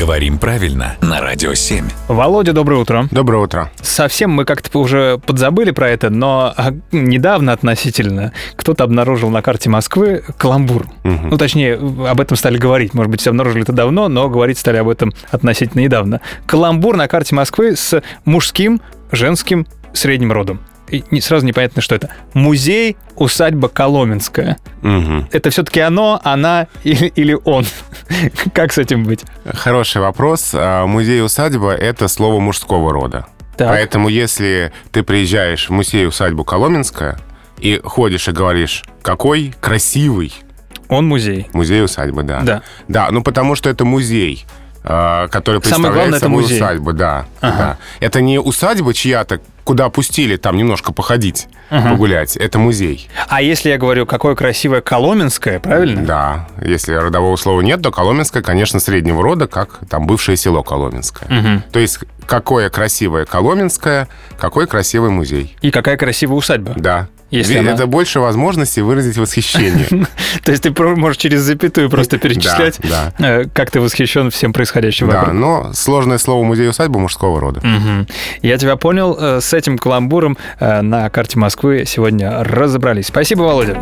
Говорим правильно на Радио 7. Володя, доброе утро. Доброе утро. Совсем мы как-то уже подзабыли про это, но а, недавно относительно кто-то обнаружил на карте Москвы каламбур. Мгм. Ну, точнее, об этом стали говорить. Может быть, обнаружили это давно, но говорить стали об этом относительно недавно. Каламбур на карте Москвы с мужским, женским, средним родом. И не- сразу непонятно, что это. Музей, усадьба Коломенская. Мгм. Это все-таки оно, она или, или он? Как с этим быть? Хороший вопрос. А, Музей-усадьба — это слово мужского рода. Так. Поэтому если ты приезжаешь в музей-усадьбу Коломенская и ходишь и говоришь, какой красивый Он музей. музей-усадьба, да. Да. Да, ну потому что это музей, который Самое главное, это музей. усадьбу, да, Ага. да. Это не усадьба чья-то, куда пустили там немножко походить, погулять. Это музей. А если я говорю, какое красивое Коломенское, правильно? Да, если родового слова нет, то Коломенское, конечно, среднего рода, как там бывшее село Коломенское. Мгм. То есть какое красивое Коломенское, какой красивый музей. И какая красивая усадьба. Да. Если Ведь она- Это больше возможностей выразить восхищение. То есть ты можешь через запятую просто перечислять, Да, э, как ты восхищен всем происходящим Да, вокруг. но сложное слово музей-усадьба мужского рода. Мгм. Я тебя понял. Э, С этим каламбуром э, на карте Москвы сегодня разобрались. Спасибо, Володя.